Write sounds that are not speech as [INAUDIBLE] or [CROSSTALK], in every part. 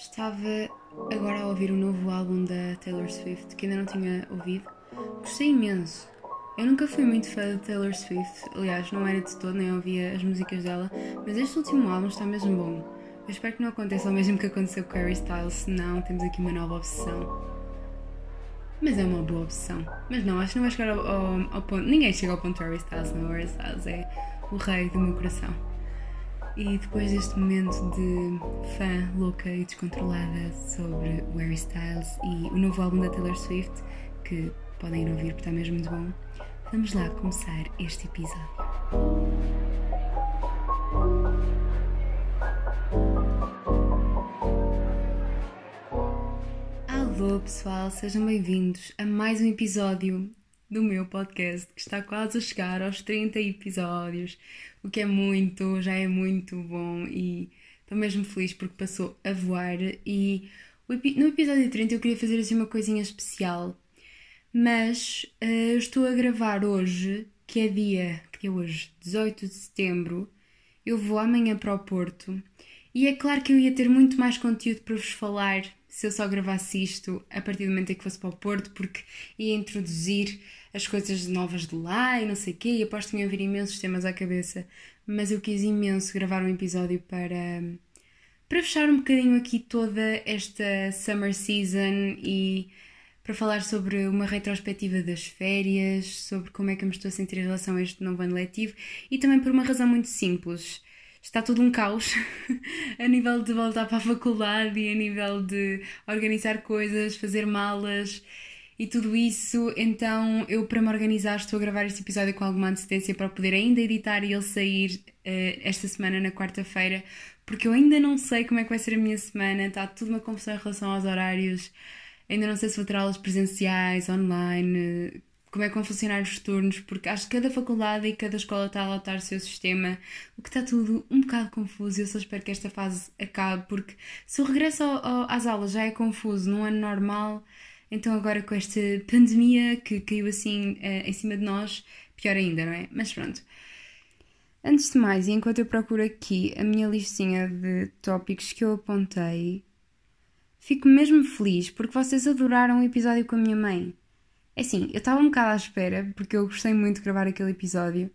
Estava agora a ouvir o novo álbum da Taylor Swift, que ainda não tinha ouvido. Gostei imenso. Eu nunca fui muito fã de Taylor Swift, aliás, não era de todo, nem ouvia as músicas dela, mas este último álbum está mesmo bom. Eu espero que não aconteça o mesmo que aconteceu com Harry Styles, senão temos aqui uma nova obsessão. Mas é uma boa opção. Mas não, acho que não vai chegar ao, ao, ao ponto. Ninguém chega ao ponto de Harry Styles, não. Harry Styles é o rei do meu coração. E depois deste momento de fã louca e descontrolada sobre Harry Styles e o novo álbum da Taylor Swift, que podem ir ouvir porque está mesmo muito bom, vamos lá começar este episódio. Alô pessoal, sejam bem-vindos a mais um episódio do meu podcast que está quase a chegar aos 30 episódios, o que é muito, já é muito bom e estou mesmo feliz porque passou a voar. E no episódio 30 eu queria fazer assim uma coisinha especial, mas uh, estou a gravar hoje, que é dia, que é hoje, 18 de setembro, eu vou amanhã para o Porto. E é claro que eu ia ter muito mais conteúdo para vos falar se eu só gravasse isto a partir do momento em que fosse para o Porto, porque ia introduzir as coisas novas de lá e não sei o quê, e aposto que me vir imensos temas à cabeça, mas eu quis imenso gravar um episódio para, para fechar um bocadinho aqui toda esta summer season e para falar sobre uma retrospectiva das férias, sobre como é que eu me estou a sentir em relação a este novo ano letivo e também por uma razão muito simples. Está tudo um caos [LAUGHS] a nível de voltar para a faculdade e a nível de organizar coisas, fazer malas e tudo isso. Então, eu, para me organizar, estou a gravar este episódio com alguma antecedência para poder ainda editar e ele sair uh, esta semana, na quarta-feira, porque eu ainda não sei como é que vai ser a minha semana, está tudo uma confusão em relação aos horários. Ainda não sei se vou ter aulas presenciais, online, como é que vão funcionar os turnos, porque acho que cada faculdade e cada escola está a adotar o seu sistema, o que está tudo um bocado confuso. Eu só espero que esta fase acabe, porque se o regresso ao, ao, às aulas já é confuso num ano normal, então agora com esta pandemia que caiu assim uh, em cima de nós, pior ainda, não é? Mas pronto. Antes de mais, e enquanto eu procuro aqui a minha listinha de tópicos que eu apontei, fico mesmo feliz porque vocês adoraram o episódio com a minha mãe. É assim, eu estava um bocado à espera, porque eu gostei muito de gravar aquele episódio.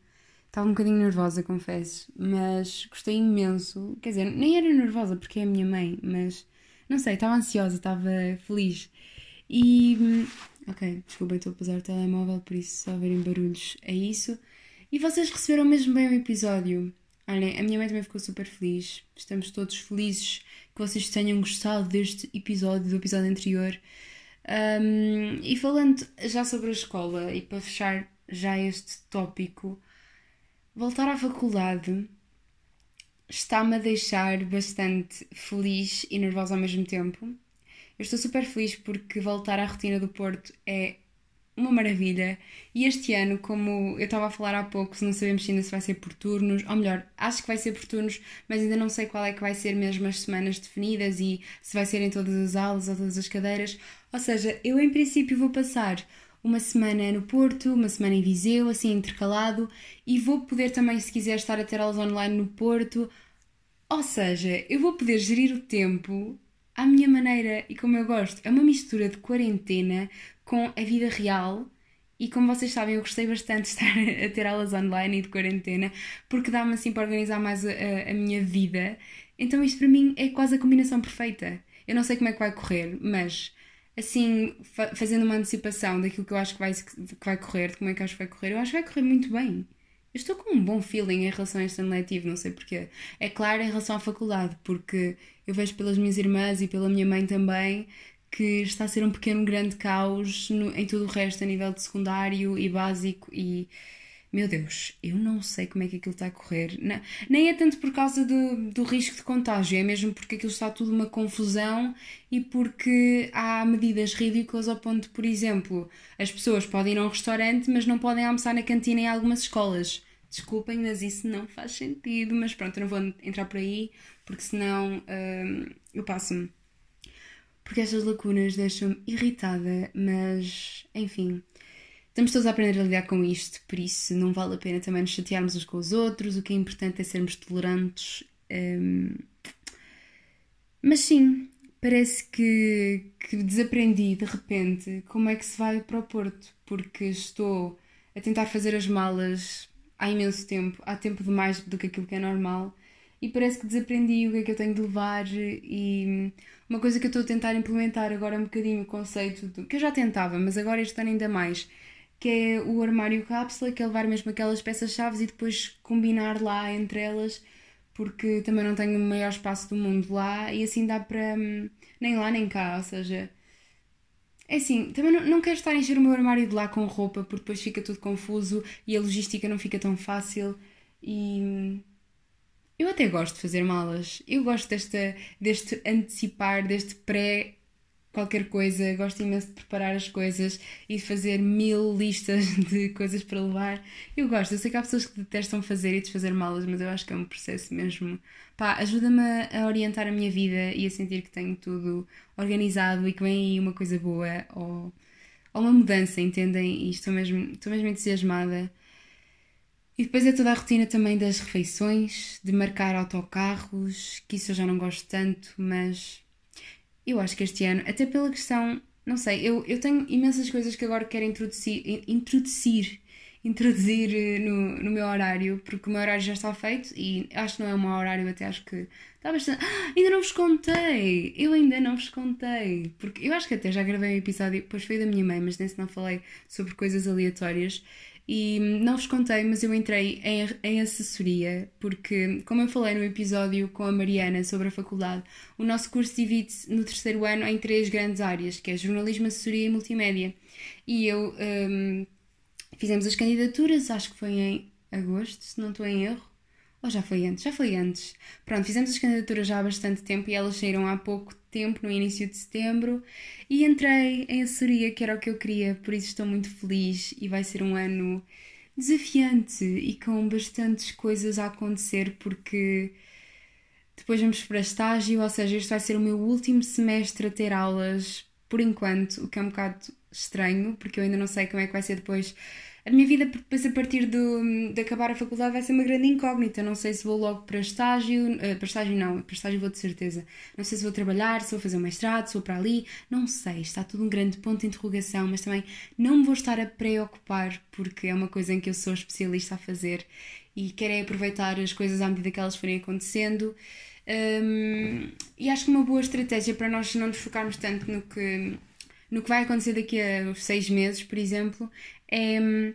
Estava um bocadinho nervosa, confesso, mas gostei imenso. Quer dizer, nem era nervosa porque é a minha mãe, mas não sei, estava ansiosa, estava feliz. E. Hum, ok, desculpem, estou a posar o telemóvel, por isso só verem barulhos é isso. E vocês receberam mesmo bem o episódio. Olhem, a minha mãe também ficou super feliz. Estamos todos felizes que vocês tenham gostado deste episódio, do episódio anterior. Um, e falando já sobre a escola, e para fechar já este tópico, voltar à faculdade está-me a deixar bastante feliz e nervosa ao mesmo tempo. Eu estou super feliz porque voltar à rotina do Porto é uma maravilha. E este ano, como eu estava a falar há pouco, não sabemos ainda se vai ser por turnos, ou melhor, acho que vai ser por turnos, mas ainda não sei qual é que vai ser mesmo as semanas definidas e se vai ser em todas as aulas ou todas as cadeiras. Ou seja, eu em princípio vou passar uma semana no Porto, uma semana em Viseu, assim intercalado, e vou poder também, se quiser, estar a ter aulas online no Porto. Ou seja, eu vou poder gerir o tempo à minha maneira e como eu gosto. É uma mistura de quarentena com a vida real. E como vocês sabem, eu gostei bastante de estar [LAUGHS] a ter aulas online e de quarentena, porque dá-me assim para organizar mais a, a, minha vida. Então, isto para mim é quase a combinação perfeita. Eu não sei como é que vai correr, mas assim, fa fazendo uma antecipação daquilo que eu acho que vai, que vai correr, de como é que acho que vai correr, eu acho que vai correr muito bem. Eu estou com um bom feeling em relação a este ano letivo, não sei porquê. É claro em relação à faculdade, porque eu vejo pelas minhas irmãs e pela minha mãe também que está a ser um pequeno grande caos no, em tudo o resto a nível de secundário e básico e meu Deus, eu não sei como é que aquilo está a correr. Não, nem é tanto por causa do, risco de contágio, é mesmo porque aquilo está tudo uma confusão e porque há medidas ridículas ao ponto, por exemplo, as pessoas podem ir a um restaurante, mas não podem almoçar na cantina em algumas escolas. Desculpem, mas isso não faz sentido. Mas pronto, eu não vou entrar por aí, porque senão hum, eu passo-me. Porque estas lacunas deixam-me irritada, mas enfim. Estamos todos a aprender a lidar com isto, por isso não vale a pena também nos chatearmos uns com os outros. O que é importante é sermos tolerantes. Hum, mas sim, parece que, que desaprendi de repente como é que se vai para o Porto, porque estou a tentar fazer as malas há imenso tempo, há tempo demais do que aquilo que é normal, e parece que desaprendi o que é que eu tenho de levar. E uma coisa que eu estou a tentar implementar agora um bocadinho o conceito do, que eu já tentava, mas agora este ano ainda mais, que é o armário cápsula, que é levar mesmo aquelas peças-chave e depois combinar lá entre elas, porque também não tenho o maior espaço do mundo lá e assim dá para. Hum, nem lá nem cá, ou seja. É assim, também não, não quero estar a encher o meu armário de lá com roupa, porque depois fica tudo confuso e a logística não fica tão fácil. E. Hum, eu até gosto de fazer malas. Eu gosto desta, deste antecipar, deste pré qualquer coisa, gosto imenso de preparar as coisas e de fazer mil listas [LAUGHS] de coisas para levar. Eu gosto, eu sei que há pessoas que detestam fazer e desfazer malas, mas eu acho que é um processo mesmo. Pá, ajuda-me a orientar a minha vida e a sentir que tenho tudo organizado e que vem aí uma coisa boa ou, ou uma mudança, entendem? E estou mesmo, estou mesmo entusiasmada. E depois é toda a rotina também das refeições, de marcar autocarros, que isso eu já não gosto tanto, mas eu acho que este ano, até pela questão, não sei, eu, eu tenho imensas coisas que agora quero introduzir, introduzir, [LAUGHS] introduzir eh, no, no meu horário, porque o meu horário já está feito e acho que não é o meu horário, até acho que está bastante. [GASPS] Ah, ainda não vos contei! Eu ainda não vos contei, porque eu acho que até já gravei um episódio, depois foi da minha mãe, mas nesse não falei sobre coisas aleatórias. E não vos contei, mas eu entrei em, em assessoria, porque, como eu falei no episódio com a Mariana sobre a faculdade, o nosso curso divide-se no terceiro ano em três grandes áreas, que é jornalismo, assessoria e multimédia. E eu um, fizemos as candidaturas, acho que foi em agosto, se não estou em erro. Ou já foi antes? Já foi antes. Pronto, fizemos as candidaturas já há bastante tempo e elas saíram há pouco tempo, no início de setembro, e entrei em assessoria, que era o que eu queria, por isso estou muito feliz e vai ser um ano desafiante e com bastantes coisas a acontecer, porque depois vamos para estágio, ou seja, este vai ser o meu último semestre a ter aulas por enquanto, o que é um bocado estranho, porque eu ainda não sei como é que vai ser depois a minha vida depois a partir de, de acabar a faculdade vai ser uma grande incógnita. Não sei se vou logo para estágio, uh, para estágio não, para estágio vou de certeza. Não sei se vou trabalhar, se vou fazer um mestrado, se vou para ali, não sei. Está tudo um grande ponto de interrogação, mas também não me vou estar a preocupar porque é uma coisa em que eu sou especialista a fazer e quero aproveitar as coisas à medida que elas forem acontecendo. Um, e acho que uma boa estratégia para nós não nos focarmos tanto no que no que vai acontecer daqui a seis meses, por exemplo, é hum,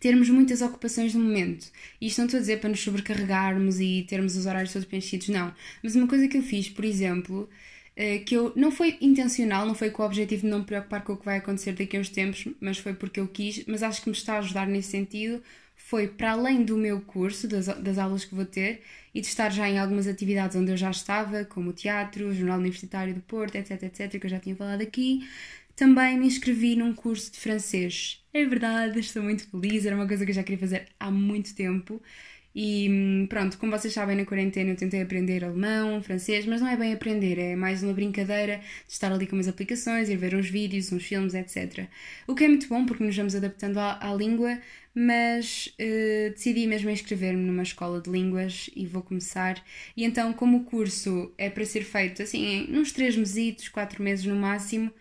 termos muitas ocupações no momento. Isto não estou a dizer para nos sobrecarregarmos e termos os horários todos preenchidos, não. Mas uma coisa que eu fiz, por exemplo, eh, que eu não foi intencional, não foi com o objetivo de não me preocupar com o que vai acontecer daqui a uns tempos, mas foi porque eu quis, mas acho que me está a ajudar nesse sentido, foi para além do meu curso, das, das aulas que vou ter, e de estar já em algumas atividades onde eu já estava, como o teatro, o Jornal Universitário do Porto, etc, etc, que eu já tinha falado aqui, também me inscrevi num curso de francês. É verdade, estou muito feliz, era uma coisa que eu já queria fazer há muito tempo. E hum, pronto, como vocês sabem, na quarentena eu tentei aprender alemão, francês, mas não é bem aprender, é mais uma brincadeira de estar ali com umas aplicações, ir ver uns vídeos, uns filmes, etc. O que é muito bom porque nos vamos adaptando à, à língua, mas uh, decidi mesmo inscrever-me numa escola de línguas e vou começar. E então, como o curso é para ser feito assim, uns 3 meses, 4 meses no máximo,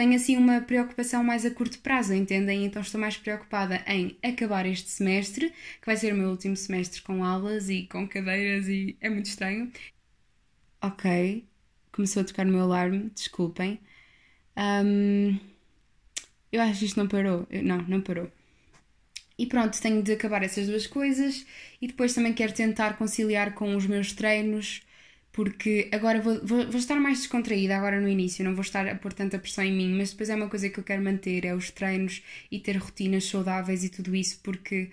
tenho assim uma preocupação mais a curto prazo, entendem? Então estou mais preocupada em acabar este semestre, que vai ser o meu último semestre com aulas e com cadeiras e é muito estranho. Ok, começou a tocar no meu alarme, desculpem. Um, eu acho que isto não parou. Não, não parou. E pronto, tenho de acabar essas duas coisas e depois também quero tentar conciliar com os meus treinos porque agora vou, vou, vou, estar mais descontraída agora no início, não vou estar a pôr tanta pressão em mim, mas depois é uma coisa que eu quero manter, é os treinos e ter rotinas saudáveis e tudo isso, porque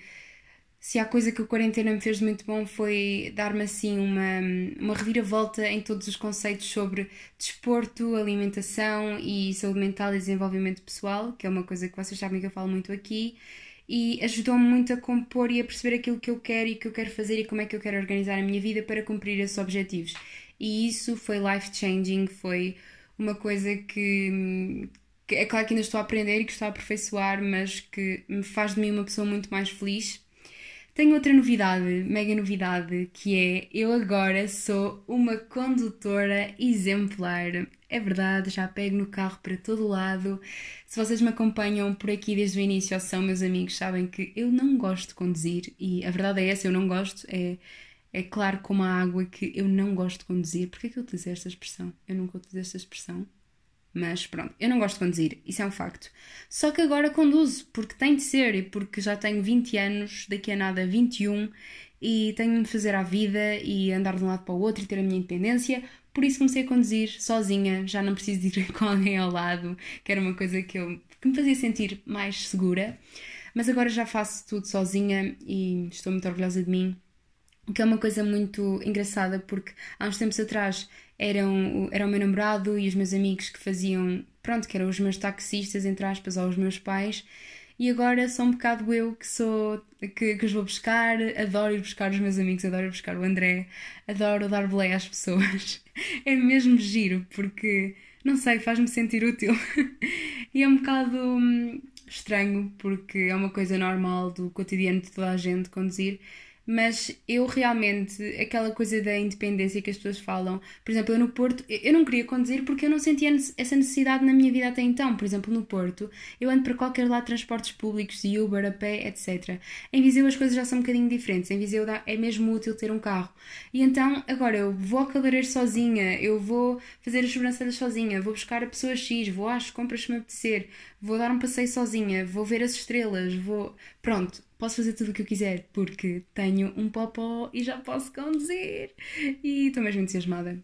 se há coisa que a quarentena me fez muito bom foi dar-me assim uma, uma reviravolta em todos os conceitos sobre desporto, alimentação e saúde mental e desenvolvimento pessoal, que é uma coisa que vocês sabem que eu falo muito aqui, e ajudou-me muito a compor e a perceber aquilo que eu quero e que eu quero fazer e como é que eu quero organizar a minha vida para cumprir esses objetivos. E isso foi life changing, foi uma coisa que, que é claro que ainda estou a aprender e que estou a aperfeiçoar, mas que me faz de mim uma pessoa muito mais feliz. Tenho outra novidade, mega novidade, que é eu agora sou uma condutora exemplar. É verdade, já pego no carro para todo lado. Se vocês me acompanham por aqui desde o início ou são meus amigos, sabem que eu não gosto de conduzir e a verdade é essa, eu não gosto. É, é claro como a água que eu não gosto de conduzir. Porquê que eu utilizei esta expressão? Eu nunca utilizei esta expressão. Mas pronto, eu não gosto de conduzir, isso é um facto. Só que agora conduzo, porque tem de ser e porque já tenho 20 anos, daqui a nada 21, e tenho de fazer a vida e andar de um lado para o outro e ter a minha independência. Por isso comecei a conduzir sozinha, já não preciso de ir [LAUGHS] com alguém ao lado, que era uma coisa que, eu, que me fazia sentir mais segura. Mas agora já faço tudo sozinha e estou muito orgulhosa de mim. O que é uma coisa muito engraçada, porque há uns tempos atrás eram, era o meu namorado e os meus amigos que faziam, pronto, que eram os meus taxistas, entre aspas, ou os meus pais, e agora sou um bocado eu que sou, que, que os vou buscar, adoro ir buscar os meus amigos, adoro ir buscar o André, adoro dar boleia às pessoas. [LAUGHS] É mesmo giro, porque, não sei, faz-me sentir útil. [LAUGHS] e é um bocado hum, estranho, porque é uma coisa normal do cotidiano de toda a gente conduzir, mas eu realmente, aquela coisa da independência que as pessoas falam, por exemplo, eu no Porto, eu não queria conduzir porque eu não sentia essa necessidade na minha vida até então. Por exemplo, no Porto, eu ando para qualquer lado transportes públicos, de Uber, a pé, etc. Em Viseu as coisas já são um bocadinho diferentes. Em Viseu é mesmo útil ter um carro. E então, agora eu vou ao cabeleireiro sozinha, eu vou fazer as sobrancelhas sozinha, vou buscar a pessoa X, vou às compras se me apetecer, vou dar um passeio sozinha, vou ver as estrelas, vou. Pronto, posso fazer tudo o que eu quiser porque tenho um popó e já posso conduzir. E estou mesmo entusiasmada.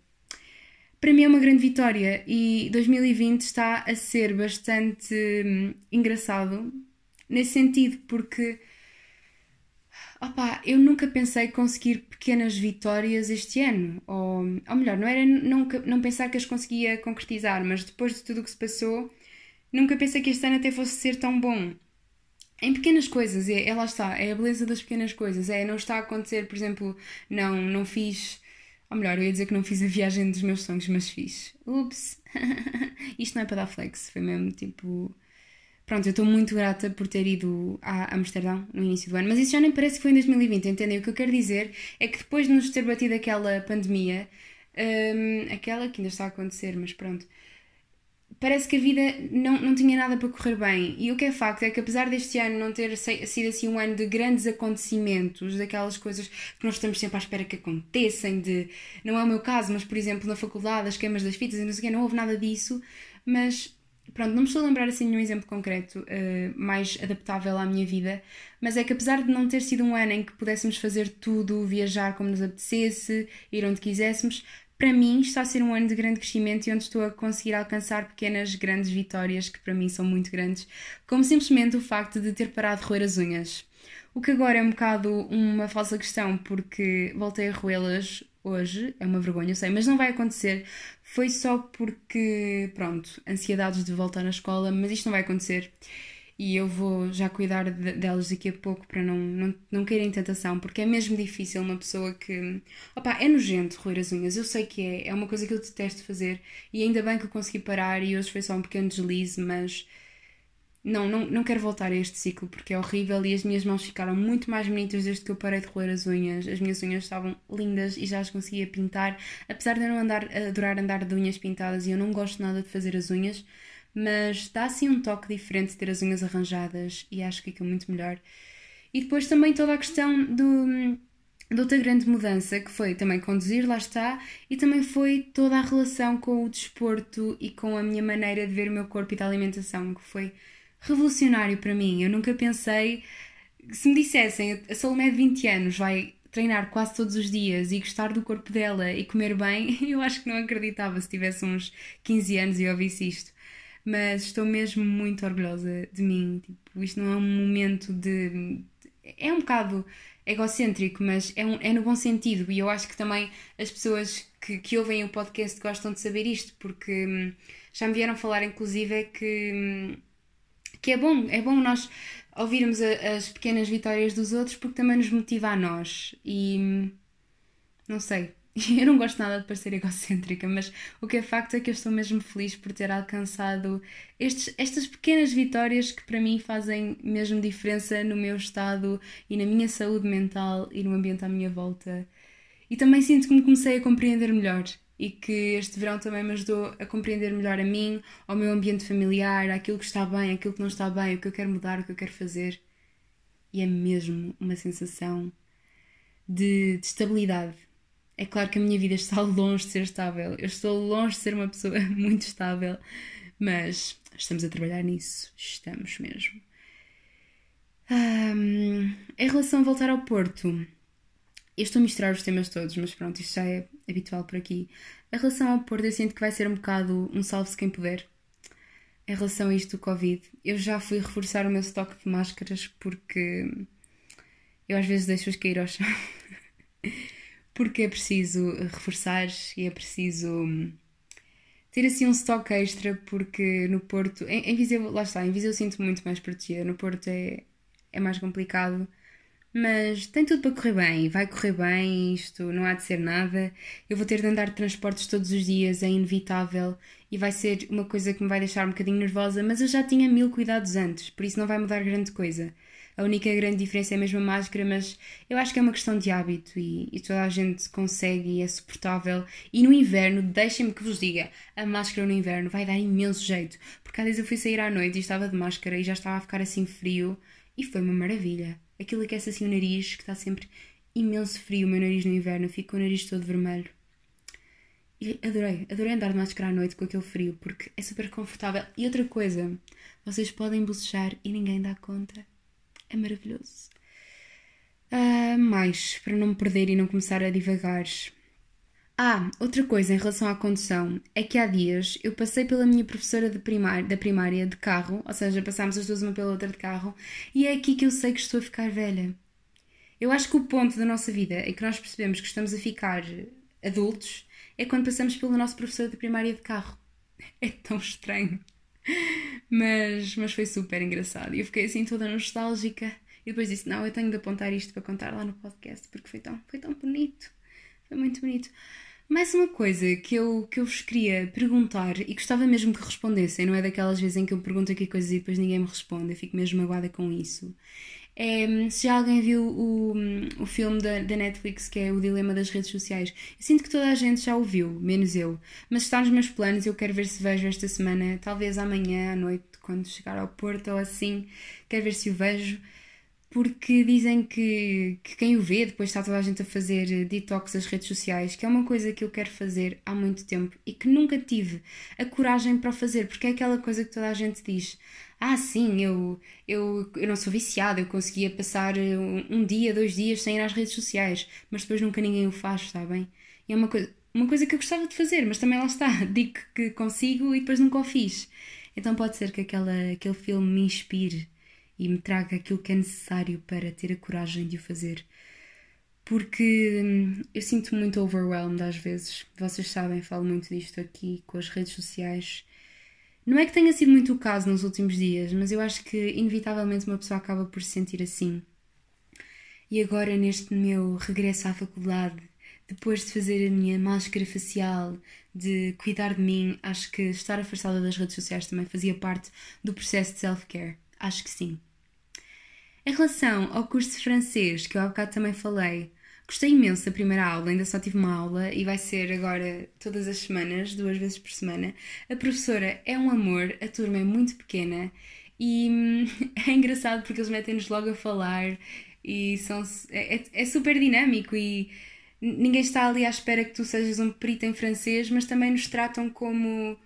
Para mim é uma grande vitória e 2020 está a ser bastante hum, engraçado nesse sentido, porque opa, eu nunca pensei conseguir pequenas vitórias este ano. Ou, ou melhor, não era nunca, não pensar que as conseguia concretizar, mas depois de tudo o que se passou, nunca pensei que este ano até fosse ser tão bom em pequenas coisas, é, é lá está, é a beleza das pequenas coisas, é não está a acontecer, por exemplo, não, não fiz, ou melhor, eu ia dizer que não fiz a viagem dos meus sonhos, mas fiz. Ups! [LAUGHS] Isto não é para dar flex, foi mesmo tipo. Pronto, eu estou muito grata por ter ido a Amsterdão no início do ano, mas isso já nem parece que foi em 2020, entendem? O que eu quero dizer é que depois de nos ter batido aquela pandemia, um, aquela que ainda está a acontecer, mas pronto, parece que a vida não, não tinha nada para correr bem. E o que é facto é que, apesar deste ano não ter sido assim um ano de grandes acontecimentos, daquelas coisas que nós estamos sempre à espera que aconteçam, de. Não é o meu caso, mas por exemplo na faculdade, as queimas das fitas e não sei o quê, não houve nada disso, mas. Pronto, não me estou a lembrar assim nenhum exemplo concreto uh, mais adaptável à minha vida, mas é que apesar de não ter sido um ano em que pudéssemos fazer tudo, viajar como nos apetecesse, ir onde quiséssemos, para mim está a ser um ano de grande crescimento e onde estou a conseguir alcançar pequenas, grandes vitórias que para mim são muito grandes, como simplesmente o facto de ter parado de roer as unhas. O que agora é um bocado uma falsa questão, porque voltei a roê-las hoje, é uma vergonha, eu sei, mas não vai acontecer. Foi só porque, pronto, ansiedades de voltar à escola, mas isto não vai acontecer e eu vou já cuidar de, delas daqui a pouco para não, não, não caírem em tentação, porque é mesmo difícil uma pessoa que. Opa, é nojento roer as unhas, eu sei que é, é uma coisa que eu detesto fazer e ainda bem que eu consegui parar e hoje foi só um pequeno deslize, mas. Não, não, não quero voltar a este ciclo porque é horrível e as minhas mãos ficaram muito mais bonitas desde que eu parei de roer as unhas. As minhas unhas estavam lindas e já as conseguia pintar, apesar de eu não andar, adorar andar de unhas pintadas e eu não gosto nada de fazer as unhas mas dá assim um toque diferente ter as unhas arranjadas e acho que fica muito melhor. E depois também toda a questão do, de outra grande mudança que foi também conduzir, lá está, e também foi toda a relação com o desporto e com a minha maneira de ver o meu corpo e da alimentação, que foi revolucionário para mim. Eu nunca pensei, se me dissessem a Salomé de 20 anos vai treinar quase todos os dias e gostar do corpo dela e comer bem, [LAUGHS] eu acho que não acreditava se tivesse uns 15 anos e ouvisse isto mas estou mesmo muito orgulhosa de mim. Tipo, isto não é um momento de. É um bocado egocêntrico, mas é, um, é no bom sentido. E eu acho que também as pessoas que, que ouvem o podcast gostam de saber isto, porque hum, já me vieram falar, inclusive, é que, hum, que é bom, é bom nós ouvirmos a, as pequenas vitórias dos outros porque também nos motiva a nós. E hum, não sei, [LAUGHS] eu não gosto nada de parecer egocêntrica, mas o que é facto é que eu estou mesmo feliz por ter alcançado estes, estas pequenas vitórias que para mim fazem mesmo diferença no meu estado e na minha saúde mental e no ambiente à minha volta. E também sinto que me comecei a compreender melhor e que este verão também me ajudou a compreender melhor a mim, ao meu ambiente familiar, aquilo que está bem, aquilo que não está bem, o que eu quero mudar, o que eu quero fazer. E é mesmo uma sensação de, de estabilidade. É claro que a minha vida está [LAUGHS] longe de ser estável. Eu estou longe de ser uma pessoa [LAUGHS] muito estável, mas estamos a trabalhar nisso. Estamos mesmo. Um, em relação a voltar ao Porto, eu estou a misturar os temas todos, mas pronto, isto já é habitual por aqui. Em relação ao Porto, eu sinto que vai ser um bocado um salve-se quem puder. Em relação a isto do Covid, eu já fui reforçar o meu estoque de máscaras porque eu às vezes deixo-as cair ao chão. [LAUGHS] porque é preciso reforçar e é preciso hum, ter assim um estoque extra, porque no Porto, em, em Viseu, lá está, em Viseu eu sinto muito mais protegida, no Porto é, é mais complicado, mas tem tudo para correr bem, vai correr bem, isto não há de ser nada. Eu vou ter de andar de transportes todos os dias, é inevitável e vai ser uma coisa que me vai deixar um bocadinho nervosa, mas eu já tinha mil cuidados antes, por isso não vai mudar grande coisa. A única grande diferença é mesmo a máscara, mas eu acho que é uma questão de hábito e, e toda a gente consegue e é suportável. E no inverno, deixem-me que vos diga, a máscara no inverno vai dar imenso jeito, porque às vezes eu fui sair à noite e estava de máscara e já estava a ficar assim frio e foi uma maravilha. Aquilo aquece assim o nariz, que está sempre imenso frio, o meu nariz no inverno, fico com o nariz todo vermelho. Adorei, adorei andar de máscara à noite com aquele frio, porque é super confortável. E outra coisa, vocês podem bocejar e ninguém dá conta. É maravilhoso. Uh, mais, para não me perder e não começar a divagar. Ah, outra coisa em relação à condução é que há dias eu passei pela minha professora primar, da primária de carro, ou seja, passámos as duas uma pela outra de carro, e é aqui que eu sei que estou a ficar velha. Eu acho que o ponto da nossa vida em que nós percebemos que estamos a ficar adultos é quando passamos pelo nosso professor de primária de carro. [LAUGHS] É tão estranho. Mas, mas foi super engraçado. E eu fiquei assim toda nostálgica. E depois disse: Não, eu tenho de apontar isto para contar lá no podcast porque foi tão, foi tão bonito. Foi muito bonito. Mais uma coisa que eu, que eu vos queria perguntar e gostava mesmo que respondessem, não é daquelas vezes em que eu pergunto aqui coisas e depois ninguém me responde, eu fico mesmo magoada com isso. É, se já alguém viu o, o filme da, da Netflix que é O Dilema das Redes Sociais, eu sinto que toda a gente já o viu, menos eu. Mas está nos meus planos, eu quero ver se vejo esta semana, talvez amanhã à noite, quando chegar ao Porto ou assim, quero ver se o vejo porque dizem que, que quem o vê, depois está toda a gente a fazer detox das redes sociais, que é uma coisa que eu quero fazer há muito tempo e que nunca tive a coragem para fazer, porque é aquela coisa que toda a gente diz. Ah, sim, eu, eu, eu não sou viciada, eu conseguia passar um, um dia, dois dias sem ir às redes sociais, mas depois nunca ninguém o faz, sabem? E é uma coisa, uma coisa que eu gostava de fazer, mas também lá está, [LAUGHS] digo que consigo e depois nunca o fiz. Então pode ser que aquela, aquele filme me inspire e me traga aquilo que é necessário para ter a coragem de o fazer. Porque hum, eu sinto muito overwhelmed às vezes. Vocês sabem, falo muito disto aqui com as redes sociais. Não é que tenha sido muito o caso nos últimos dias, mas eu acho que inevitavelmente uma pessoa acaba por se sentir assim. E agora, neste meu regresso à faculdade, depois de fazer a minha máscara facial, de cuidar de mim, acho que estar afastada das redes sociais também fazia parte do processo de self-care. Acho que sim. Em relação ao curso de francês, que eu há bocado também falei, gostei imenso da primeira aula, ainda só tive uma aula e vai ser agora todas as semanas, duas vezes por semana. A professora é um amor, a turma é muito pequena e hum, [LAUGHS] é engraçado porque eles metem-nos logo a falar e são, é, é, é super dinâmico e ninguém está ali à espera que tu sejas um perito em francês, mas também nos tratam como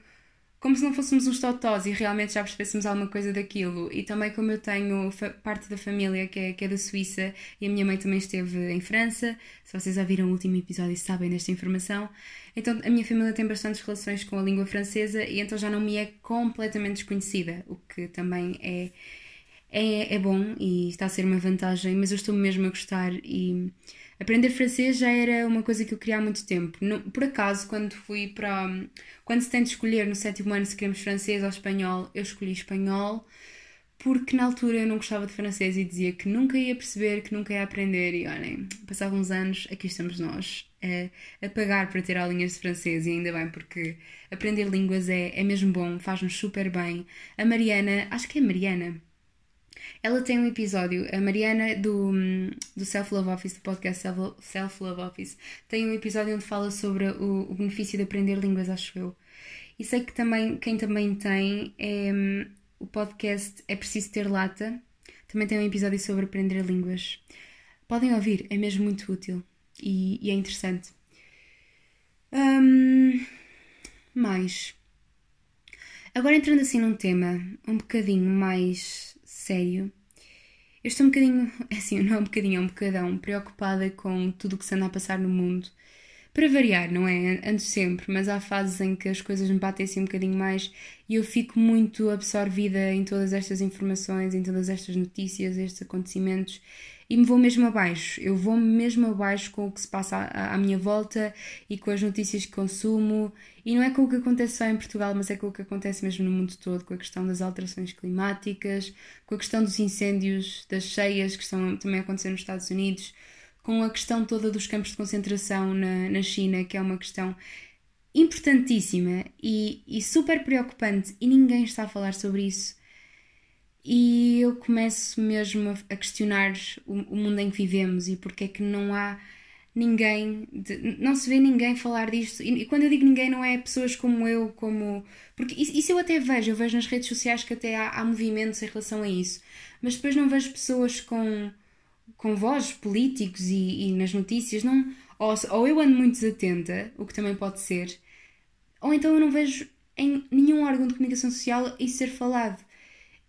como se não fôssemos uns totós e realmente já percebêssemos alguma coisa daquilo. E também como eu tenho parte da família que é, que é da Suíça e a minha mãe também esteve em França, se vocês já viram o último episódio e sabem desta informação, então a minha família tem bastantes relações com a língua francesa e então já não me é completamente desconhecida, o que também é, é, é bom e está a ser uma vantagem, mas eu estou mesmo a gostar e Aprender francês já era uma coisa que eu queria há muito tempo. por acaso, quando fui para. Quando se tem de escolher no sétimo ano se queremos francês ou espanhol, eu escolhi espanhol porque na altura eu não gostava de francês e dizia que nunca ia perceber, que nunca ia aprender. E olhem, passavam uns anos, aqui estamos nós. a, a pagar para ter aulinhas de francês e ainda bem, porque aprender línguas é, é mesmo bom, faz-nos super bem. A Mariana, acho que é Mariana, ela tem um episódio, a Mariana do, do Self Love Office, do podcast Self Love Office, tem um episódio onde fala sobre o, o benefício de aprender línguas, acho eu. E sei que também, quem também tem é o podcast É Preciso Ter Lata, também tem um episódio sobre aprender línguas. Podem ouvir, é mesmo muito útil e, e é interessante. Um, mais. Agora entrando assim num tema um bocadinho mais sério. Eu estou um bocadinho, [LAUGHS] assim, não é um bocadinho, é um bocadão preocupada com tudo o que se anda a passar no mundo. Para variar, não é? Ando sempre, mas há fases em que as coisas me batem assim um bocadinho mais e eu fico muito absorvida em todas estas informações, em todas estas notícias, estes acontecimentos e me vou mesmo abaixo. Eu vou mesmo abaixo com o que se passa à, à, minha volta e com as notícias que consumo. E não é com o que acontece só em Portugal, mas é com o que acontece mesmo no mundo todo, com a questão das alterações climáticas, com a questão dos incêndios, das cheias que estão também a acontecer nos Estados Unidos, com a questão toda dos campos de concentração na, na China, que é uma questão importantíssima e, e super preocupante e ninguém está a falar sobre isso e eu começo mesmo a questionar o, mundo em que vivemos e porque é que não há ninguém, de, não se vê ninguém falar disto. E, e, quando eu digo ninguém, não é pessoas como eu, como. Porque isso, isso eu até vejo, eu vejo nas redes sociais que até há, há, movimentos em relação a isso, mas depois não vejo pessoas com, com voz, políticos e, e nas notícias, não. Ou, ou eu ando muito desatenta, o que também pode ser, ou então eu não vejo em nenhum órgão de comunicação social isso ser falado.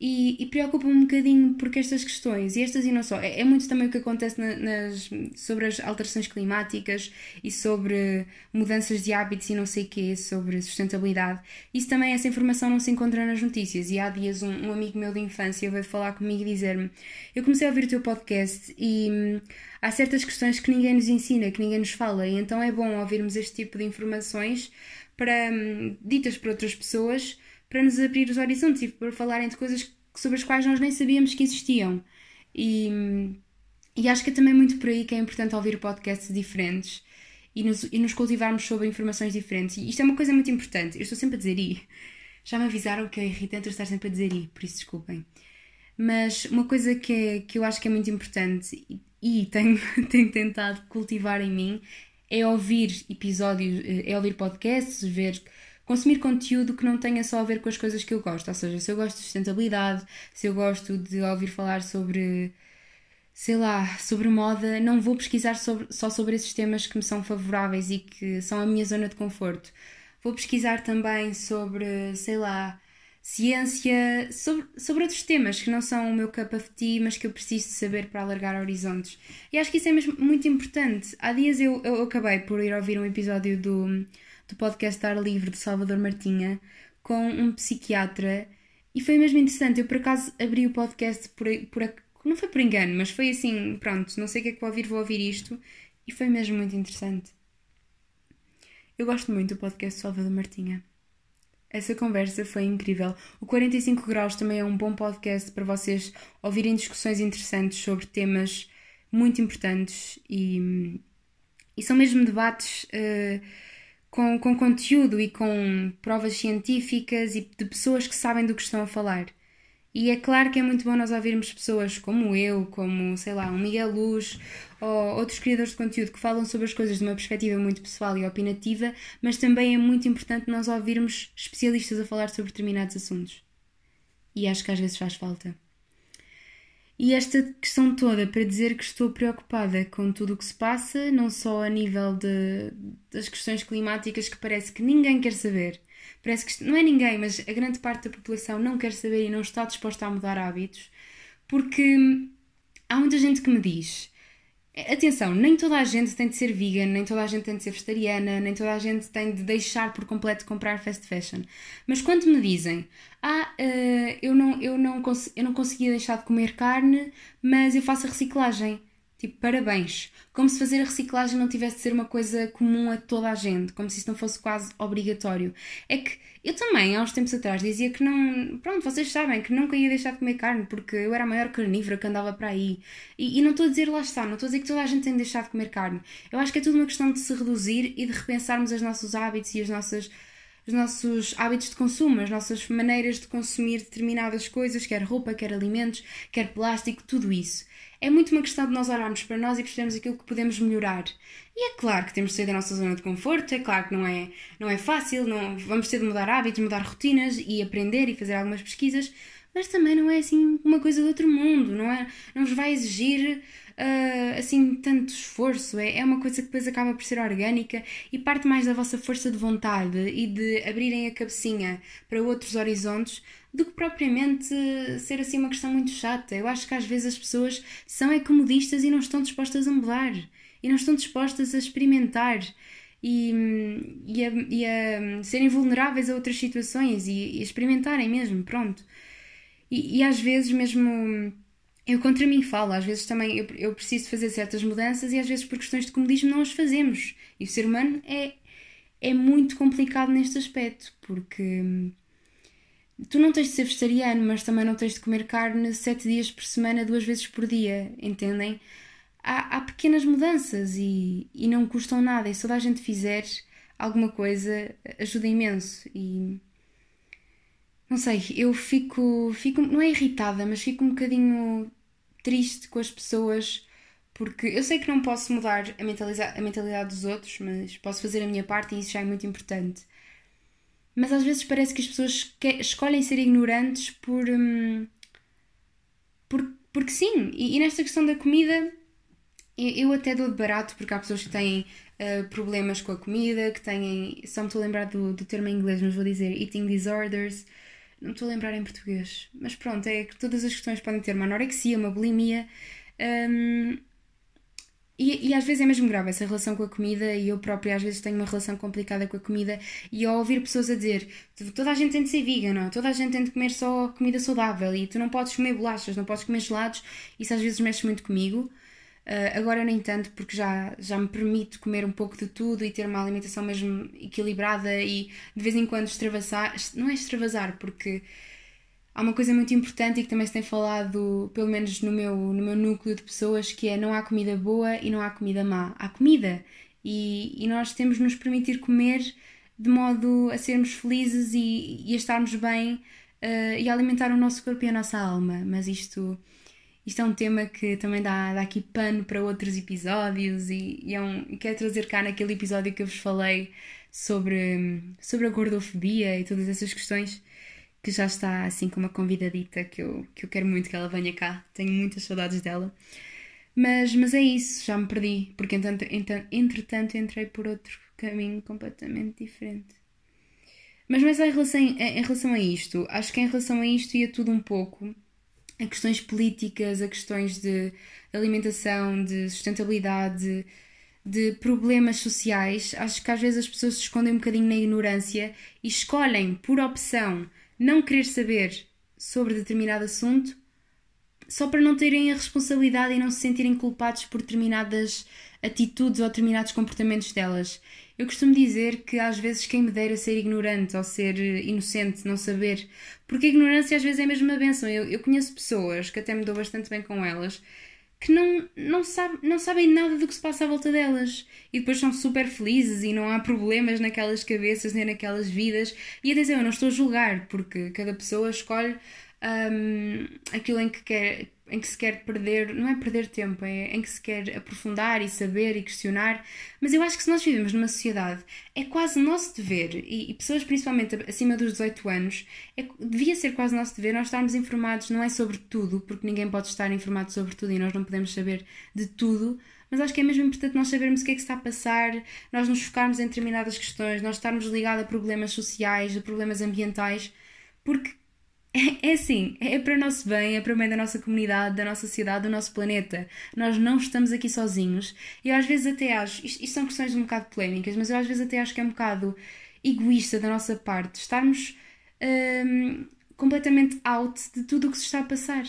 E, e preocupa-me um bocadinho porque estas questões, e estas e não só, é, é muito também o que acontece na, nas, sobre as alterações climáticas e sobre mudanças de hábitos e não sei o quê, sobre sustentabilidade. Isso também, essa informação não se encontra nas notícias. E há dias um, um amigo meu de infância veio falar comigo e dizer-me: Eu comecei a ouvir o teu podcast e hum, há certas questões que ninguém nos ensina, que ninguém nos fala, e então é bom ouvirmos este tipo de informações para, hum, ditas por outras pessoas para nos abrir os horizontes e para falarem de coisas sobre as quais nós nem sabíamos que existiam. E, e acho que é também muito por aí que é importante ouvir podcasts diferentes e nos, e nos cultivarmos sobre informações diferentes. E isto é uma coisa muito importante. Eu estou sempre a dizer i. Já me avisaram que é irritante eu estar sempre a dizer i, por isso desculpem. Mas uma coisa que, é, que eu acho que é muito importante e, e tenho, [LAUGHS] tenho tentado cultivar em mim é ouvir episódios, é ouvir podcasts, ver consumir conteúdo que não tenha só a ver com as coisas que eu gosto. Ou seja, se eu gosto de sustentabilidade, se eu gosto de ouvir falar sobre, sei lá, sobre moda, não vou pesquisar sobre, só sobre esses temas que me são favoráveis e que são a minha zona de conforto. Vou pesquisar também sobre, sei lá, ciência, sobre, sobre outros temas que não são o meu cup of tea, mas que eu preciso de saber para alargar horizontes. E acho que isso é mesmo muito importante. Há dias eu, eu acabei por ir ouvir um episódio do do podcast Ar Livre de Salvador Martinha com um psiquiatra e foi mesmo interessante. Eu por acaso abri o podcast por, por não foi por engano, mas foi assim, pronto, não sei o que é que vou ouvir, vou ouvir isto e foi mesmo muito interessante. Eu gosto muito do podcast Salvador Martinha. Essa conversa foi incrível. O 45 Graus também é um bom podcast para vocês ouvirem discussões interessantes sobre temas muito importantes e, e são mesmo debates. Uh, com, com conteúdo e com provas científicas e de pessoas que sabem do que estão a falar. E é claro que é muito bom nós ouvirmos pessoas como eu, como, sei lá, um Miguel Luz ou outros criadores de conteúdo que falam sobre as coisas de uma perspectiva muito pessoal e opinativa, mas também é muito importante nós ouvirmos especialistas a falar sobre determinados assuntos. E acho que às vezes faz falta. E esta questão toda para dizer que estou preocupada com tudo o que se passa, não só a nível de, das questões climáticas que parece que ninguém quer saber. Parece que não é ninguém, mas a grande parte da população não quer saber e não está disposta a mudar hábitos, porque há muita gente que me diz Atenção, nem toda a gente tem de ser vegan, nem toda a gente tem de ser vegetariana, nem toda a gente tem de deixar por completo de comprar fast fashion. Mas quando me dizem, ah, uh, eu, não, eu, não eu não conseguia deixar de comer carne, mas eu faço a reciclagem. Tipo, parabéns. Como se fazer a reciclagem não tivesse de ser uma coisa comum a toda a gente, como se isso não fosse quase obrigatório. É que eu também, há uns tempos atrás, dizia que não. Pronto, vocês sabem que nunca ia deixar de comer carne porque eu era a maior carnívora que andava para aí. E, e não estou a dizer lá está, não estou a dizer que toda a gente tem de deixar de comer carne. Eu acho que é tudo uma questão de se reduzir e de repensarmos os nossos hábitos e as nossas os nossos hábitos de consumo, as nossas maneiras de consumir determinadas coisas, quer roupa, quer alimentos, quer plástico, tudo isso. É muito uma questão de nós olharmos para nós e percebermos aquilo que podemos melhorar. E é claro que temos de sair da nossa zona de conforto, é claro que não é, não é fácil, não, vamos ter de mudar hábitos, mudar rotinas e aprender e fazer algumas pesquisas, mas também não é assim uma coisa do outro mundo, não é? Não vos vai exigir uh, assim tanto esforço, é, é uma coisa que depois acaba por ser orgânica e parte mais da vossa força de vontade e de abrirem a cabecinha para outros horizontes do que propriamente ser assim uma questão muito chata. Eu acho que às vezes as pessoas são é comodistas e não estão dispostas a mudar e não estão dispostas a experimentar e, e, a, e a serem vulneráveis a outras situações e, e experimentarem mesmo, pronto. E, e, às vezes mesmo eu contra mim falo, às vezes também eu, eu preciso fazer certas mudanças e às vezes por questões de comodismo não as fazemos. E o ser humano é, é muito complicado neste aspecto, porque tu não tens de ser vegetariano, mas também não tens de comer carne sete dias por semana, duas vezes por dia, entendem? Há, há pequenas mudanças e, e não custam nada, e se toda a gente fizer alguma coisa, ajuda imenso. E não sei, eu fico, fico, não é irritada, mas fico um bocadinho triste com as pessoas porque eu sei que não posso mudar a, a mentalidade dos outros, mas posso fazer a minha parte e isso já é muito importante mas às vezes parece que as pessoas escolhem ser ignorantes por, hum, por porque sim. E, e, nesta questão da comida, eu, até dou de barato, porque há pessoas que têm uh, problemas com a comida, que têm. Só me estou a lembrar do, do termo em inglês, mas vou dizer eating disorders. Não estou a lembrar em português. Mas pronto, é que todas as questões podem ter uma anorexia, uma bulimia. Um, e, e, às vezes é mesmo grave essa relação com a comida, e eu própria às vezes tenho uma relação complicada com a comida, e ao ouvir pessoas a dizer toda a gente tem de ser vegan, toda a gente tem de comer só comida saudável, e tu não podes comer bolachas, não podes comer gelados, isso às vezes mexe muito comigo. Uh, agora nem tanto, porque já, já me permito comer um pouco de tudo e ter uma alimentação mesmo equilibrada e de vez em quando extravasar. Não é extravasar, porque há uma coisa muito importante e que também se tem falado, pelo menos no meu, no meu núcleo de pessoas, que é não há comida boa e não há comida má. Há comida e, e nós temos de nos permitir comer de modo a sermos felizes e, e a estarmos bem uh, e a alimentar o nosso corpo e a nossa alma. Mas isto, isto é um tema que também dá, dá aqui pano para outros episódios e, e, é um, e quero trazer cá naquele episódio que eu vos falei sobre, sobre a gordofobia e todas essas questões que já está assim com uma convidadita que eu, que eu quero muito que ela venha cá. Tenho muitas saudades dela. Mas, mas é isso, já me perdi, porque entretanto, entretanto entrei por outro caminho completamente diferente. Mas, mas em, relação, em relação a isto, acho que em relação a isto ia tudo um pouco a questões políticas, a questões de alimentação, de sustentabilidade, de problemas sociais. Acho que às vezes as pessoas se escondem um bocadinho na ignorância e escolhem por opção não querer saber sobre determinado assunto só para não terem a responsabilidade e não se sentirem culpados por determinadas atitudes ou determinados comportamentos delas. Eu costumo dizer que às vezes quem me dera ser ignorante ou ser inocente, não saber, porque a ignorância às vezes é mesmo uma benção. Eu, eu conheço pessoas que até me dou bastante bem com elas que não, não, sabe, não sabem nada do que se passa à volta delas e depois são super felizes e não há problemas naquelas cabeças nem naquelas vidas. E atenção, eu não estou a julgar, porque cada pessoa escolhe um, aquilo em que quer em que se quer perder, não é perder tempo, é em que se quer aprofundar e saber e questionar. Mas eu acho que se nós vivemos numa sociedade, é quase nosso dever, e, e pessoas principalmente acima dos 18 anos, é, devia ser quase nosso dever nós estarmos informados, não é sobre tudo, porque ninguém pode estar informado sobre tudo e nós não podemos saber de tudo. Mas acho que é mesmo importante nós sabermos o que é que está a passar, nós nos focarmos em determinadas questões, nós estarmos ligados a problemas sociais, a problemas ambientais, porque [LAUGHS] é, assim, é para o nosso bem, é para o bem da nossa comunidade, da nossa cidade, do nosso planeta. Nós não estamos aqui sozinhos. Eu às vezes até acho, isto, isto são questões um bocado polémicas, mas eu às vezes até acho que é um bocado egoísta da nossa parte estarmos hum, completamente out de tudo o que se está a passar.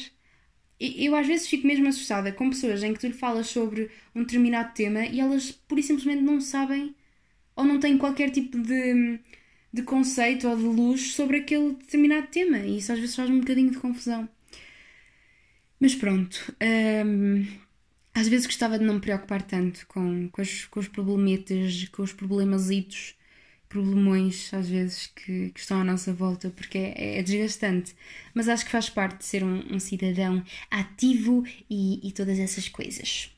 eu às vezes fico mesmo assustada com pessoas em que tu lhe falas sobre um determinado tema e elas pura e simplesmente não sabem ou não têm qualquer tipo de, de conceito ou de luz sobre aquele determinado tema. E isso às vezes faz um bocadinho de confusão. Mas pronto. Hum, às vezes gostava de não me preocupar tanto com, com, os, com os problemetas, com os problemasitos problemões às vezes que, que, estão à nossa volta porque é, é, desgastante. Mas acho que faz parte de ser um, um cidadão ativo e, e, todas essas coisas.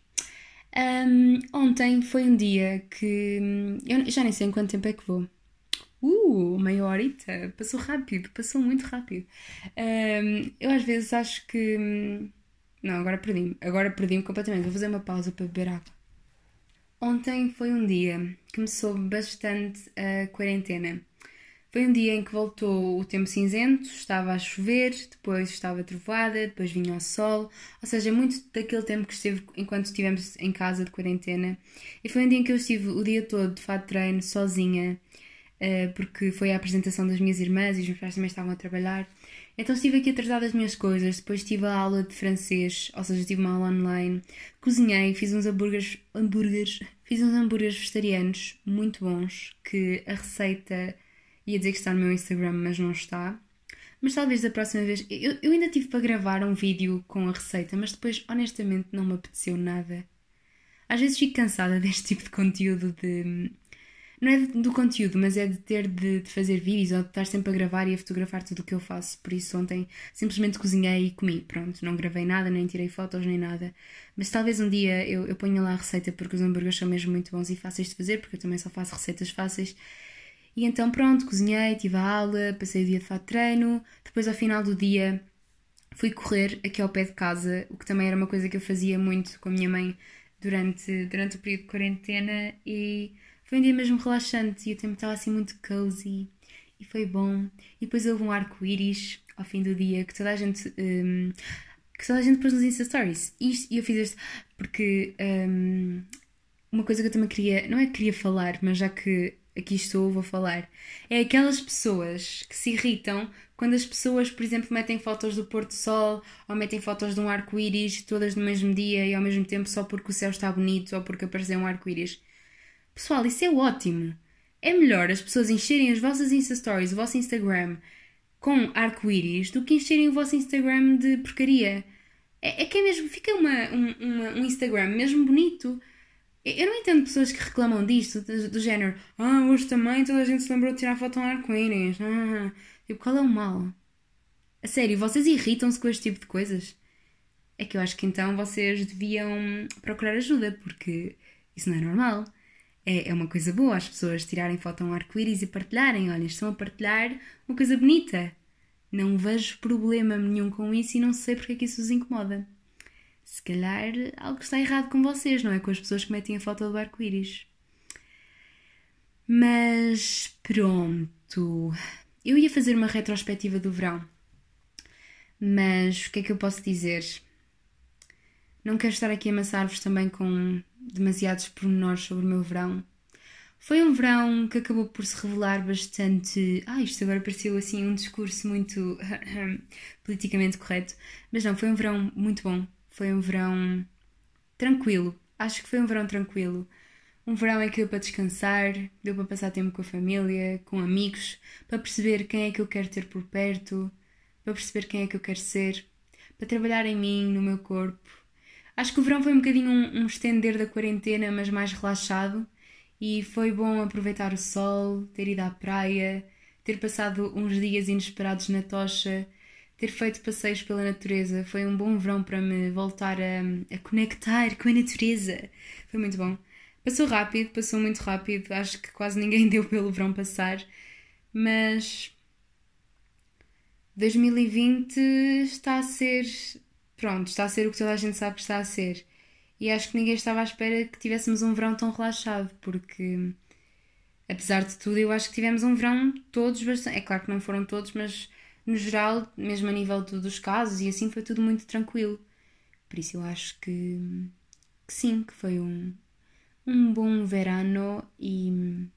Um, ontem foi um dia que eu já nem sei em quanto tempo é que vou. Uh, meia horita, passou rápido, passou muito rápido. Um, eu às vezes acho que. Não, agora perdi-me. Agora perdi-me completamente. Vou fazer uma pausa para beber água. Ontem foi um dia que me soube bastante a quarentena. Foi um dia em que voltou o tempo cinzento, estava a chover, depois estava trovoada, depois vinha o sol, ou seja, muito daquele tempo que esteve enquanto estivemos em casa de quarentena. E foi um dia em que eu estive o dia todo de fato treino, sozinha, eh, porque foi a apresentação das minhas irmãs e os meus pais também estavam a trabalhar. Então estive aqui a tratar das minhas coisas, depois tive a aula de francês, ou seja, tive uma aula online, cozinhei, fiz uns hambúrgueres, hambúrgueres, [LAUGHS] fiz uns hambúrgueres vegetarianos muito bons, que a receita ia dizer que está no meu Instagram, mas não está. Mas talvez da próxima vez. Eu, eu ainda tive para gravar um vídeo com a receita, mas depois honestamente não me apeteceu nada. Às vezes fico cansada [LAUGHS] deste tipo de conteúdo de não é do conteúdo, mas é de ter de, de, fazer vídeos ou de estar sempre a gravar e a fotografar tudo o que eu faço. Por isso, ontem simplesmente cozinhei e comi. Pronto, não gravei nada, nem tirei fotos, nem nada. Mas talvez um dia eu, eu ponha lá a receita, porque os hambúrgueres são mesmo muito bons e fáceis de fazer, porque eu também só faço receitas fáceis. E então, pronto, cozinhei, tive a aula, passei o dia de fato de treino. Depois, ao final do dia, fui correr aqui ao pé de casa, o que também era uma coisa que eu fazia muito com a minha mãe durante, durante o período de quarentena. E foi um dia mesmo relaxante e o tempo estava assim muito cozy e foi bom. E depois houve um arco-íris ao fim do dia que toda a gente. Um, que toda a gente pôs nos Insta Stories. E, eu fiz isto porque um, uma coisa que eu também queria. Não é que queria falar, mas já que aqui estou, vou falar. É aquelas pessoas que se irritam quando as pessoas, por exemplo, metem fotos do pôr do sol ou metem fotos de um arco-íris todas no mesmo dia e ao mesmo tempo só porque o céu está bonito ou porque apareceu um arco-íris. Pessoal, isso é ótimo. É melhor as pessoas encherem as vossas Insta Stories, o vosso Instagram, com arco-íris do que encherem o vosso Instagram de porcaria. É, é que é mesmo, fica uma, um, uma, um Instagram mesmo bonito. Eu não entendo pessoas que reclamam disto, do, do, género, ah, hoje também toda a gente se lembrou de tirar foto com arco-íris. Ah, tipo, qual é o mal? A sério, vocês irritam-se com este tipo de coisas? É que eu acho que então vocês deviam procurar ajuda, porque isso não é normal é, é uma coisa boa as pessoas tirarem foto a um arco-íris e partilharem. Olha, estão a partilhar uma coisa bonita. Não vejo problema nenhum com isso e não sei porque é que isso os incomoda. Se calhar algo está errado com vocês, não é? Com as pessoas que metem a foto do arco-íris. Mas pronto. Eu ia fazer uma retrospectiva do verão. Mas o que é que eu posso dizer? Não quero estar aqui a amassar-vos também com demasiados pormenores sobre o meu verão. Foi um verão que acabou por se revelar bastante. Ah, isto agora pareceu assim um discurso muito [LAUGHS] politicamente correto. Mas não, foi um verão muito bom. Foi um verão tranquilo. Acho que foi um verão tranquilo. Um verão em que deu para descansar, deu para passar tempo com a família, com amigos, para perceber quem é que eu quero ter por perto, para perceber quem é que eu quero ser, para trabalhar em mim, no meu corpo, Acho que o verão foi um bocadinho um, um estender da quarentena, mas mais relaxado. E foi bom aproveitar o sol, ter ido à praia, ter passado uns dias inesperados na tocha, ter feito passeios pela natureza. Foi um bom verão para me voltar a, a conectar com a natureza. Foi muito bom. Passou rápido, passou muito rápido. Acho que quase ninguém [LAUGHS] deu pelo verão passar. Mas 2020 está a ser pronto, está a ser o que toda a gente sabe que está a ser. E acho que ninguém estava à espera que tivéssemos um verão tão relaxado, porque apesar de tudo, eu acho que tivemos um verão todos bastante. É claro que não foram todos, mas no geral, mesmo a nível dos casos e assim, foi tudo muito tranquilo. Por isso eu acho que, que sim, que foi um, um bom verano e.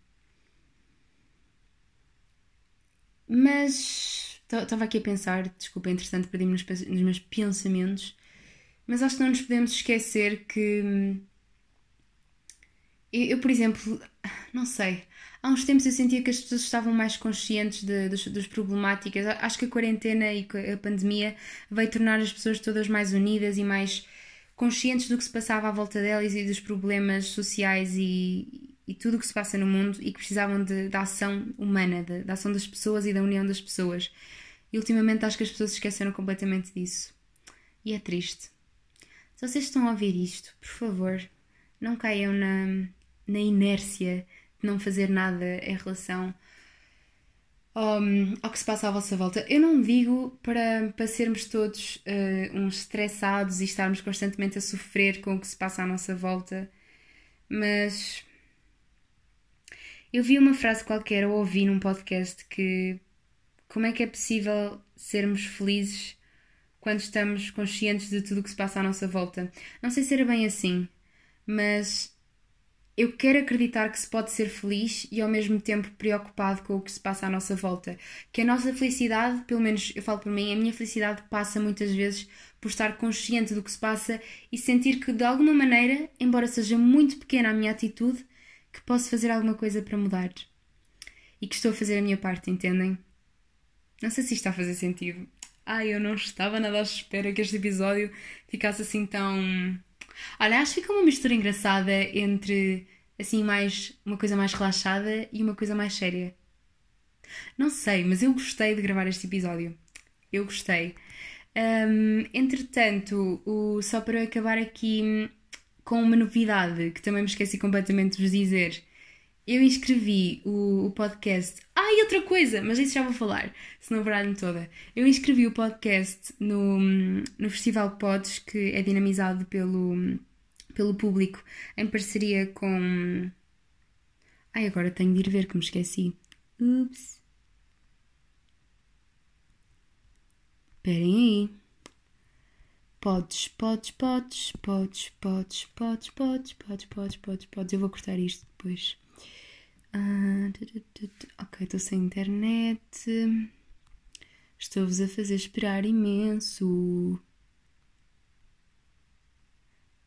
Mas Estava aqui a pensar, desculpa, entretanto perdi-me nos, nos, meus pensamentos. mas acho que não nos podemos esquecer que. Hum, eu, eu, por exemplo, não sei, há uns tempos eu sentia que as pessoas estavam mais conscientes das, das problemáticas. Acho que a quarentena e a pandemia veio tornar as pessoas todas mais unidas e mais conscientes do que se passava à volta delas e dos problemas sociais e, e tudo o que se passa no mundo e que precisavam de, da ação humana, da ação das pessoas e da união das pessoas. E ultimamente acho que as pessoas esqueceram completamente disso. E é triste. Se vocês estão a ouvir isto, por favor, não caiam na, na inércia de não fazer nada em relação ao, ao que se passa à vossa volta. Eu não digo para, para sermos todos uh, uns estressados e estarmos constantemente a sofrer com o que se passa à nossa volta, mas eu vi uma frase qualquer ou ouvi num podcast que como é que é possível sermos felizes quando estamos conscientes de tudo o que se passa à nossa volta? Não sei se era bem assim, mas eu quero acreditar que se pode ser feliz e ao mesmo tempo preocupado com o que se passa à nossa volta. Que a nossa felicidade, pelo menos eu falo por mim, a minha felicidade passa muitas vezes por estar consciente do que se passa e sentir que de alguma maneira, embora seja muito pequena a minha atitude, que posso fazer alguma coisa para mudar. E que estou a fazer a minha parte, entendem? Não sei se isto está a fazer sentido. Ai, eu não estava nada à espera que este episódio ficasse assim tão. Olha, acho que fica uma mistura engraçada entre assim mais uma coisa mais relaxada e uma coisa mais séria. Não sei, mas eu gostei de gravar este episódio. Eu gostei. Um, entretanto, o, só para acabar aqui com uma novidade que também me esqueci completamente de vos dizer eu inscrevi o, o, podcast. Ah, e outra coisa, mas isso já vou falar, se não verdade toda. Eu inscrevi o podcast no, no Festival Pods, que é dinamizado pelo, pelo público, em parceria com. Ai, agora tenho de ir ver que me esqueci. Ups. Esperem aí. Podes, podes, podes, podes, podes, podes, podes, podes, podes, podes, podes. Eu vou cortar isto depois. Ah, ok, estou sem internet. Estou-vos a fazer esperar imenso.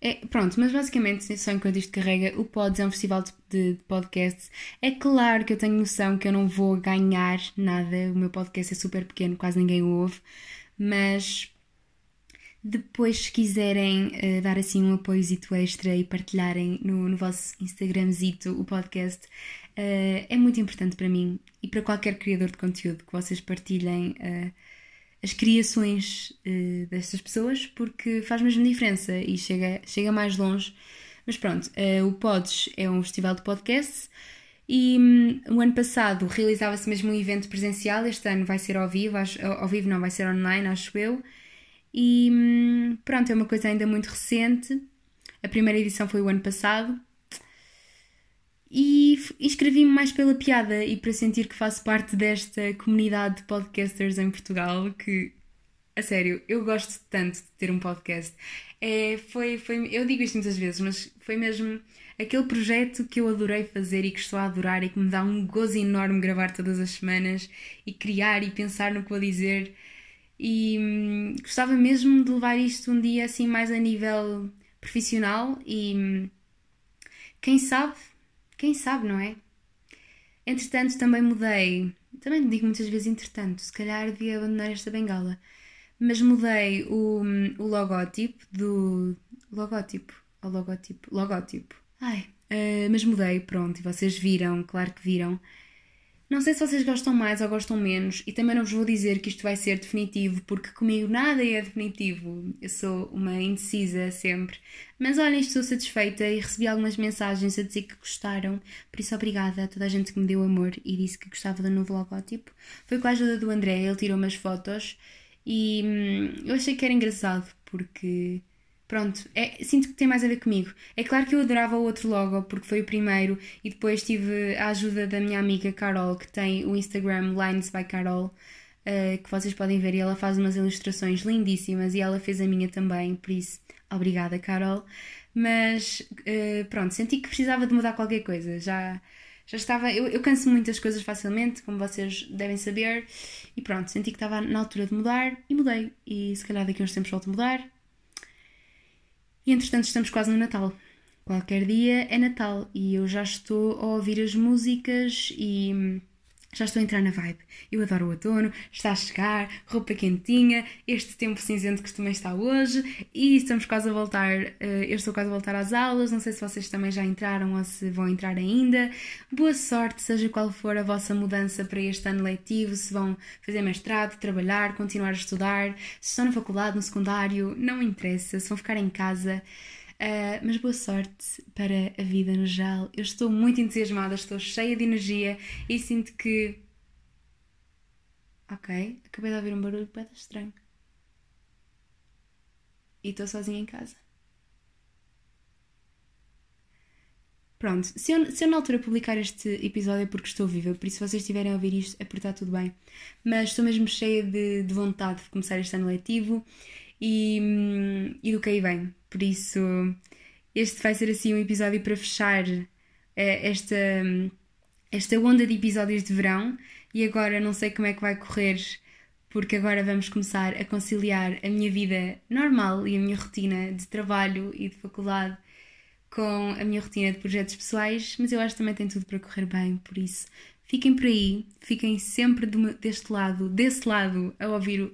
É, pronto, mas basicamente, só enquanto isto carrega, o Pods é um festival de, de, podcasts. É claro que eu tenho noção que eu não vou ganhar nada, o meu podcast é super pequeno, quase ninguém o ouve, mas depois, se quiserem uh, dar assim um apoiozito extra e partilharem no, no vosso Instagramzito o podcast, uh, é muito importante para mim e para qualquer criador de conteúdo que vocês partilhem uh, as criações uh, destas pessoas, porque faz mesmo diferença e chega, chega mais longe. Mas pronto, o Pods é um festival de podcasts e um, o ano passado realizava-se mesmo um evento presencial, este ano vai ser ao vivo, acho, ao vivo não, vai ser online, acho eu. E um, pronto, é uma coisa ainda muito recente. A primeira edição foi o ano passado e inscrevi-me mais pela piada e para sentir que faço parte desta comunidade de podcasters em Portugal que, a sério, eu gosto tanto de ter um podcast. É, foi, foi, eu digo isto muitas vezes, mas foi mesmo aquele projeto que eu adorei fazer e que estou a adorar e que me dá um gozo enorme gravar todas as semanas e criar e pensar no que vou dizer. E hum, gostava mesmo de levar isto um dia assim mais a nível profissional e hum, quem sabe quem sabe, não é? Entretanto, também mudei. Também digo muitas vezes entretanto, se calhar devia abandonar esta bengala. Mas mudei o, o logótipo do. Logótipo. O logótipo. Logótipo. Ai. Uh, mas mudei, pronto, e vocês viram, claro que viram. Não sei se vocês gostam mais ou gostam menos, e também não vos vou dizer que isto vai ser definitivo, porque comigo nada é definitivo. Eu sou uma indecisa sempre. Mas olhem, estou satisfeita e recebi algumas mensagens a dizer que gostaram, por isso obrigada a toda a gente que me deu amor e disse que gostava do novo logótipo. Foi com a ajuda do André, ele tirou umas fotos e hum, eu achei que era engraçado, porque Pronto, é, sinto que tem mais a ver comigo. É claro que eu adorava o outro logo porque foi o primeiro e depois tive a ajuda da minha amiga Carol, que tem o Instagram Lines by Carol, uh, que vocês podem ver e ela faz umas ilustrações lindíssimas e ela fez a minha também, por isso, obrigada Carol. Mas uh, pronto, senti que precisava de mudar qualquer coisa. Já, já estava. Eu, eu canso muitas coisas facilmente, como vocês devem saber, e pronto, senti que estava na altura de mudar e mudei. E se calhar daqui a uns tempos volto a mudar E entretanto estamos quase no Natal. Qualquer dia é Natal e eu já estou a ouvir as músicas e já estou a entrar na vibe. Eu adoro o outono, está a chegar, roupa quentinha, este tempo cinzento que também está hoje e estamos quase a voltar. Eh, eu estou quase a voltar às aulas. Não sei se vocês também já entraram ou se vão entrar ainda. Boa sorte, seja qual for a vossa mudança para este ano letivo, se vão fazer mestrado, trabalhar, continuar a estudar, se estão na faculdade, no secundário, não interessa, se vão ficar em casa. Uh, mas boa sorte para a vida no geral. Eu estou muito entusiasmada, estou cheia de energia e sinto que. Ok, acabei de ouvir um barulho bem estranho. E estou sozinha em casa. Pronto, se eu, se eu na altura publicar este episódio é porque estou viva, por isso se vocês estiverem a ouvir isto é tudo bem. Mas estou mesmo cheia de, de vontade de começar este ano letivo e, hum, e do que aí vem. Por isso, este vai ser assim um episódio para fechar eh, esta, esta onda de episódios de verão. E agora não sei como é que vai correr, porque agora vamos começar a conciliar a minha vida normal e a minha rotina de trabalho e de faculdade com a minha rotina de projetos pessoais, mas eu acho que também tem tudo para correr bem, por isso fiquem por aí, fiquem sempre deste lado, desse lado, a ouvir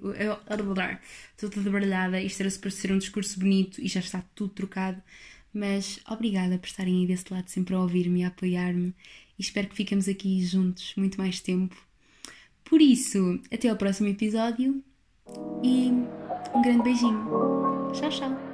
a dobrar. Estou toda baralhada, isto era para ser um discurso bonito e já está tudo trocado, mas obrigada por estarem aí desse lado, sempre a ouvir-me e a apoiar-me e espero que fiquemos aqui juntos muito mais tempo. Por isso, até ao próximo episódio e um grande beijinho. Tchau, tchau!